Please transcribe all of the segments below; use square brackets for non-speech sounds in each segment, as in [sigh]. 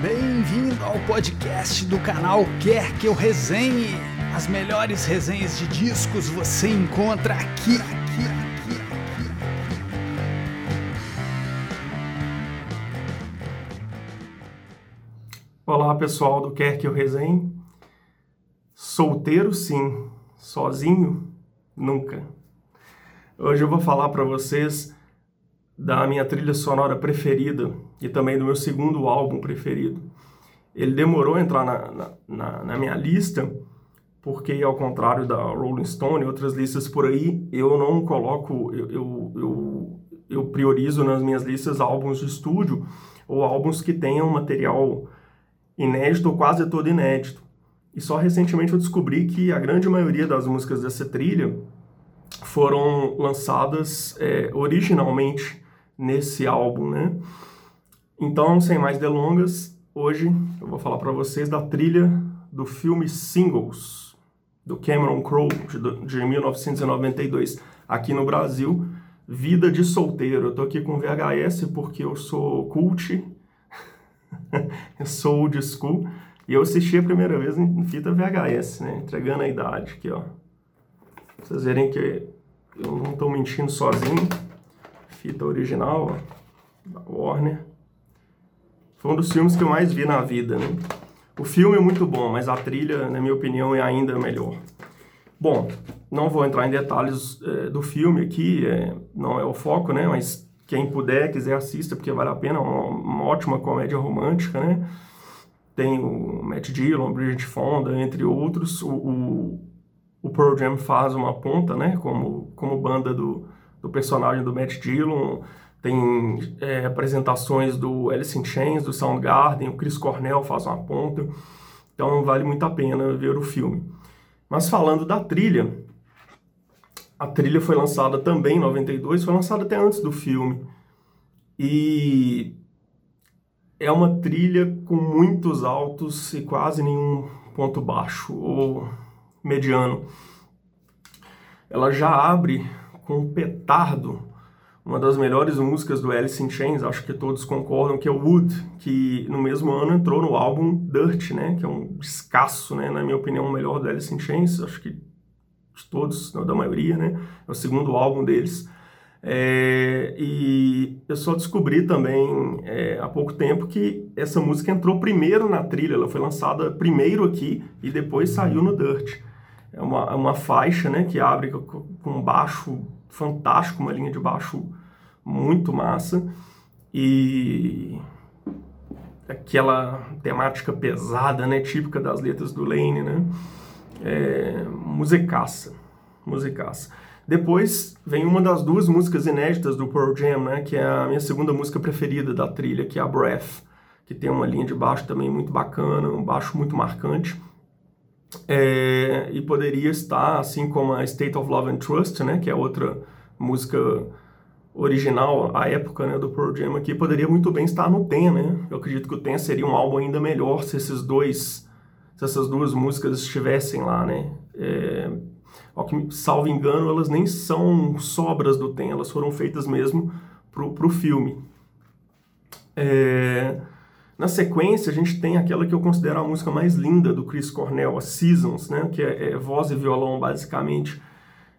Bem-vindo ao podcast do canal Quer Que Eu Resenhe. As melhores resenhas de discos você encontra aqui, aqui, aqui, aqui. Olá pessoal do Quer Que Eu Resenhe. Solteiro sim, sozinho nunca. Hoje eu vou falar para vocês da minha trilha sonora preferida e também do meu segundo álbum preferido. Ele demorou a entrar na, na, na, minha lista porque, ao contrário da Rolling Stone e outras listas por aí, eu não coloco, eu, eu, eu, eu priorizo nas minhas listas álbuns de estúdio ou álbuns que tenham material inédito ou quase todo inédito. E só recentemente eu descobri que a grande maioria das músicas dessa trilha foram lançadas é, originalmente nesse álbum, né? Então, sem mais delongas, hoje eu vou falar para vocês da trilha do filme Singles, do Cameron Crowe, de, de 1992, aqui no Brasil, Vida de Solteiro. Eu tô aqui com VHS porque eu sou cult, [laughs] eu sou old school, e eu assisti a primeira vez em fita VHS, né? Entregando a idade aqui, ó. Pra vocês verem que eu não estou mentindo sozinho fita original, ó, da Warner. Foi um dos filmes que eu mais vi na vida, né? O filme é muito bom, mas a trilha, na minha opinião, é ainda melhor. Bom, não vou entrar em detalhes é, do filme aqui, é, não é o foco, né? Mas quem puder, quiser, assista, porque vale a pena, uma, uma ótima comédia romântica, né? Tem o Matt Dillon, Bridget Fonda, entre outros. O, o, o Pearl Jam faz uma ponta, né? Como, como banda do, do personagem do Matt Dillon, tem é, apresentações do Alice in Chains, do Soundgarden, o Chris Cornell faz uma ponta, então vale muito a pena ver o filme. Mas falando da trilha, a trilha foi lançada também em 92, foi lançada até antes do filme, e é uma trilha com muitos altos e quase nenhum ponto baixo ou mediano. Ela já abre com petardo, uma das melhores músicas do Alice in Chains, acho que todos concordam, que é Wood, que no mesmo ano entrou no álbum Dirt, né, que é um escasso, né, na minha opinião, o melhor do Alice in Chains, acho que de todos, da maioria, né, é o segundo álbum deles. É, e eu só descobri também é, há pouco tempo que essa música entrou primeiro na trilha, ela foi lançada primeiro aqui e depois saiu no Dirt. É uma, é uma faixa né, que abre com baixo fantástico, uma linha de baixo muito massa e aquela temática pesada, né, típica das letras do Lane, né, é, musicaça, musicaça. Depois vem uma das duas músicas inéditas do Pearl Jam, né, que é a minha segunda música preferida da trilha, que é a Breath, que tem uma linha de baixo também muito bacana, um baixo muito marcante. É, e poderia estar, assim como a State of Love and Trust, né, que é outra música original, a época né, do Pearl Jam aqui, poderia muito bem estar no Ten, né? Eu acredito que o Ten seria um álbum ainda melhor se esses dois, se essas duas músicas estivessem lá, né? É, ao que, salvo engano, elas nem são sobras do Ten, elas foram feitas mesmo pro, pro filme. É, na sequência, a gente tem aquela que eu considero a música mais linda do Chris Cornell, a Seasons, né? Que é, é voz e violão, basicamente.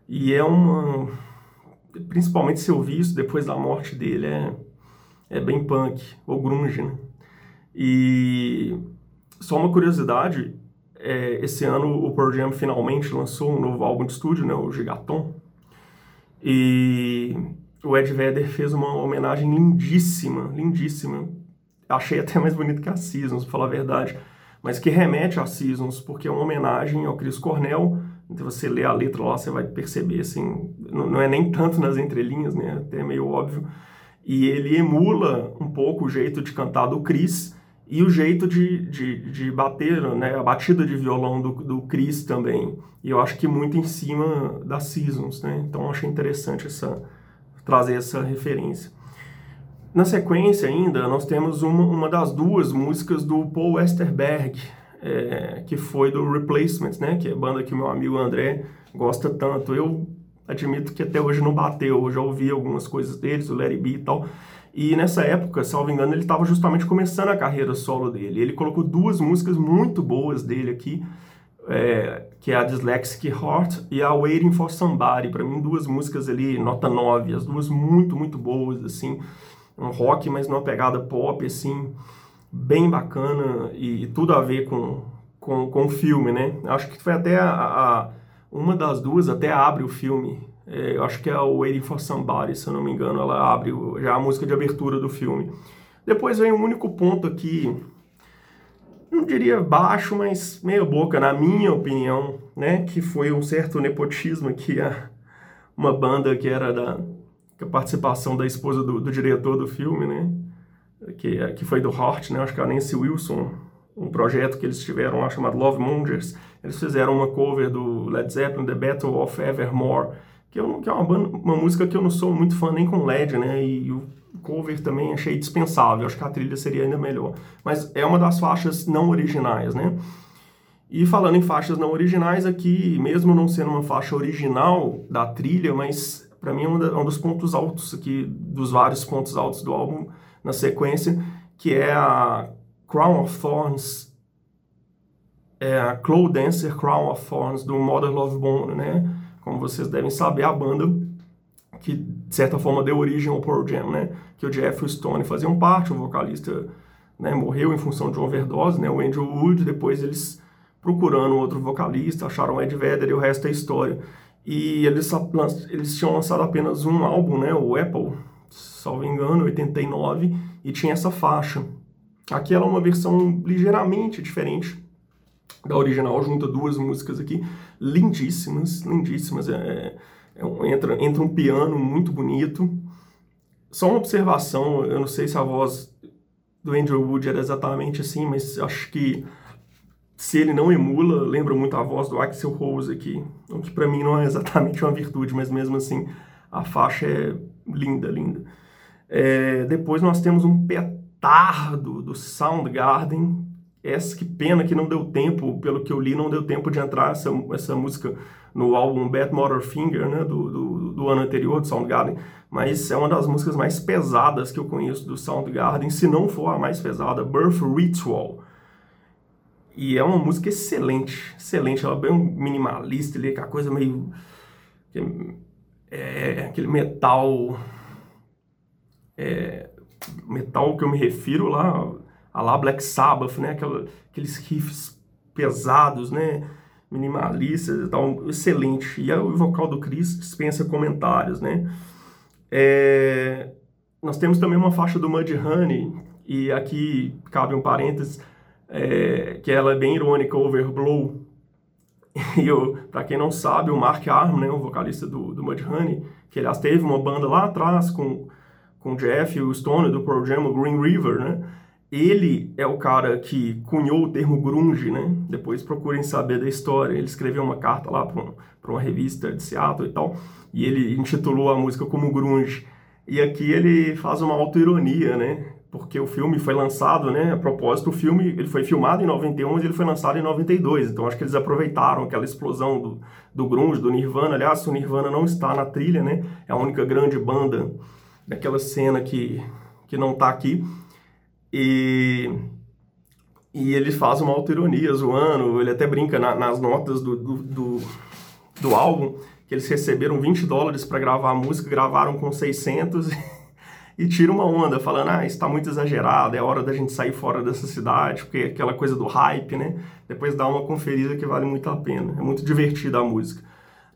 E é uma... Principalmente se eu vi isso depois da morte dele, é, é bem punk, ou grunge, né? E... Só uma curiosidade, é, esse ano o Pearl Jam finalmente lançou um novo álbum de estúdio, né? O Gigaton. E o Ed Vedder fez uma homenagem lindíssima, lindíssima achei até mais bonito que a Seasons, pra falar a verdade, mas que remete a Seasons, porque é uma homenagem ao Chris Cornell. Então você lê a letra lá, você vai perceber, assim, não, é nem tanto nas entrelinhas, né, até meio óbvio, e ele emula um pouco o jeito de cantar do Chris e o jeito de, de, de bater, né, a batida de violão do, do Chris também. E eu acho que muito em cima das Seasons, né, então achei interessante essa, trazer essa referência. Na sequência ainda, nós temos uma, uma das duas músicas do Paul Westerberg, é, que foi do Replacements, né? Que é a banda que o meu amigo André gosta tanto. Eu admito que até hoje não bateu, eu já ouvi algumas coisas deles, o Larry B e tal. E nessa época, salvo engano, ele estava justamente começando a carreira solo dele. Ele colocou duas músicas muito boas dele aqui, é, que é a Dyslexic Heart e a Waiting for Somebody. Para mim, duas músicas ali, nota 9, as duas muito, muito boas, assim. Um rock, mas numa pegada pop, assim, bem bacana e, e tudo a ver com, com, com o filme, né? Acho que foi até a, a uma das duas até abre o filme. É, acho que é o Waiting for Somebody, se eu não me engano, ela abre já a música de abertura do filme. Depois vem um único ponto aqui, não diria baixo, mas meio boca, na minha opinião, né? Que foi um certo nepotismo que a, uma banda que era da a participação da esposa do, do diretor do filme, né? Que, que foi do Hort, né? Acho que é a Nancy Wilson, um projeto que eles tiveram lá chamado Love Mongers. Eles fizeram uma cover do Led Zeppelin, The Battle of Evermore, que, eu, que é uma, banda, uma música que eu não sou muito fã nem com LED, né? E o cover também achei dispensável. Acho que a trilha seria ainda melhor. Mas é uma das faixas não originais, né? E falando em faixas não originais, aqui, mesmo não sendo uma faixa original da trilha, mas para mim é um, um dos pontos altos aqui, dos vários pontos altos do álbum na sequência, que é a Crown of Thorns, é a Clow Dancer Crown of Thorns do Mother Love Bone, né? Como vocês devem saber, a banda que de certa forma deu origem ao Pearl Jam, né? Que o Jeff Stone faziam parte, o vocalista né, morreu em função de uma overdose, né? O Andrew Wood, depois eles procurando outro vocalista, acharam o Ed Vedder e o resto é história. E eles, eles tinham lançado apenas um álbum, né? O Apple, salvo engano, 89, e tinha essa faixa. Aqui ela é uma versão ligeiramente diferente da original, junta duas músicas aqui, lindíssimas, lindíssimas. É, é um, entra, entra um piano muito bonito. Só uma observação, eu não sei se a voz do Andrew Wood era exatamente assim, mas acho que se ele não emula, lembra muito a voz do Axel Rose aqui, o que para mim não é exatamente uma virtude, mas mesmo assim a faixa é linda, linda. É, depois nós temos um petardo do Soundgarden, essa que pena que não deu tempo, pelo que eu li, não deu tempo de entrar essa, essa música no álbum Bad Motor Finger, né, do, do, do, ano anterior, do Soundgarden, mas é uma das músicas mais pesadas que eu conheço do Soundgarden, se não for a mais pesada, Birth Ritual. E é uma música excelente, excelente. Ela é bem minimalista ali, aquela coisa meio. É, aquele metal. É, metal que eu me refiro lá, a lá Black Sabbath, né? Aquela, aqueles riffs pesados, né? Minimalistas e tal, excelente. E o vocal do Chris dispensa comentários, né? É, nós temos também uma faixa do Mudhoney, e aqui cabe um parênteses é, que ela é bem irônica, Overblow. E para quem não sabe, o Mark Arm, né, o vocalista do, do Mudhoney, que aliás teve uma banda lá atrás com, com o Jeff e o Stone do Pearl Jam, o Green River, né? Ele é o cara que cunhou o termo grunge, né? Depois procurem saber da história. Ele escreveu uma carta lá para um, uma revista de Seattle e tal, e ele intitulou a música como grunge. E aqui ele faz uma autoironia, né? Porque o filme foi lançado, né, a propósito, o filme ele foi filmado em 91, mas ele foi lançado em 92, então acho que eles aproveitaram aquela explosão do, do grunge, do Nirvana, aliás, o Nirvana não está na trilha, né, é a única grande banda daquela cena que, que não está aqui, e, e ele faz uma auto-ironia zoando, ele até brinca na, nas notas do, do, do, do álbum, que eles receberam 20 dólares para gravar a música, gravaram com 600 e tira uma onda, falando, ah, isso está muito exagerado, é hora da gente sair fora dessa cidade, porque é aquela coisa do hype, né? Depois dá uma conferida que vale muito a pena. É muito divertida a música.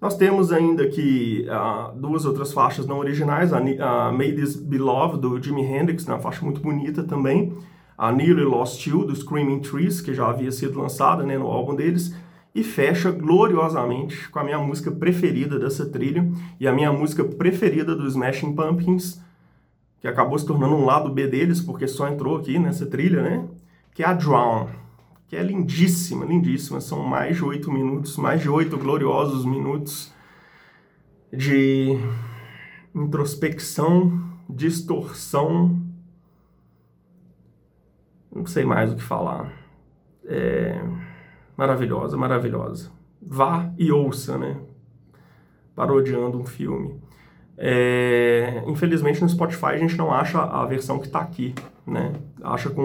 Nós temos ainda aqui uh, duas outras faixas não originais, a, May This Be Love, do Jimi Hendrix, né? uma faixa muito bonita também, a Nearly Lost You, do Screaming Trees, que já havia sido lançada né, no álbum deles, e fecha gloriosamente com a minha música preferida dessa trilha, e a minha música preferida dos Smashing Pumpkins, que acabou se tornando um lado B deles, porque só entrou aqui nessa trilha, né? Que é a Drown, que é lindíssima, lindíssima. São mais de oito minutos, mais de oito gloriosos minutos de introspecção, distorção. Não sei mais o que falar. É maravilhosa, maravilhosa. Vá e ouça, né? Parodiando um filme. É, infelizmente no Spotify a gente não acha a versão que está aqui, né? Acha com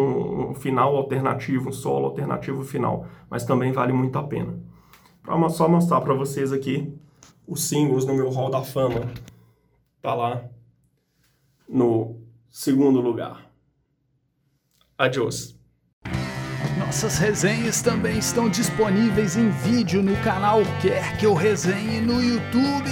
um final alternativo, um solo alternativo final, mas também vale muito a pena. Para só mostrar para vocês aqui os símbolos no meu hall da fama, tá lá no segundo lugar. Adiós. Nossas resenhas também estão disponíveis em vídeo no canal Quer Que Eu Resenhe no YouTube.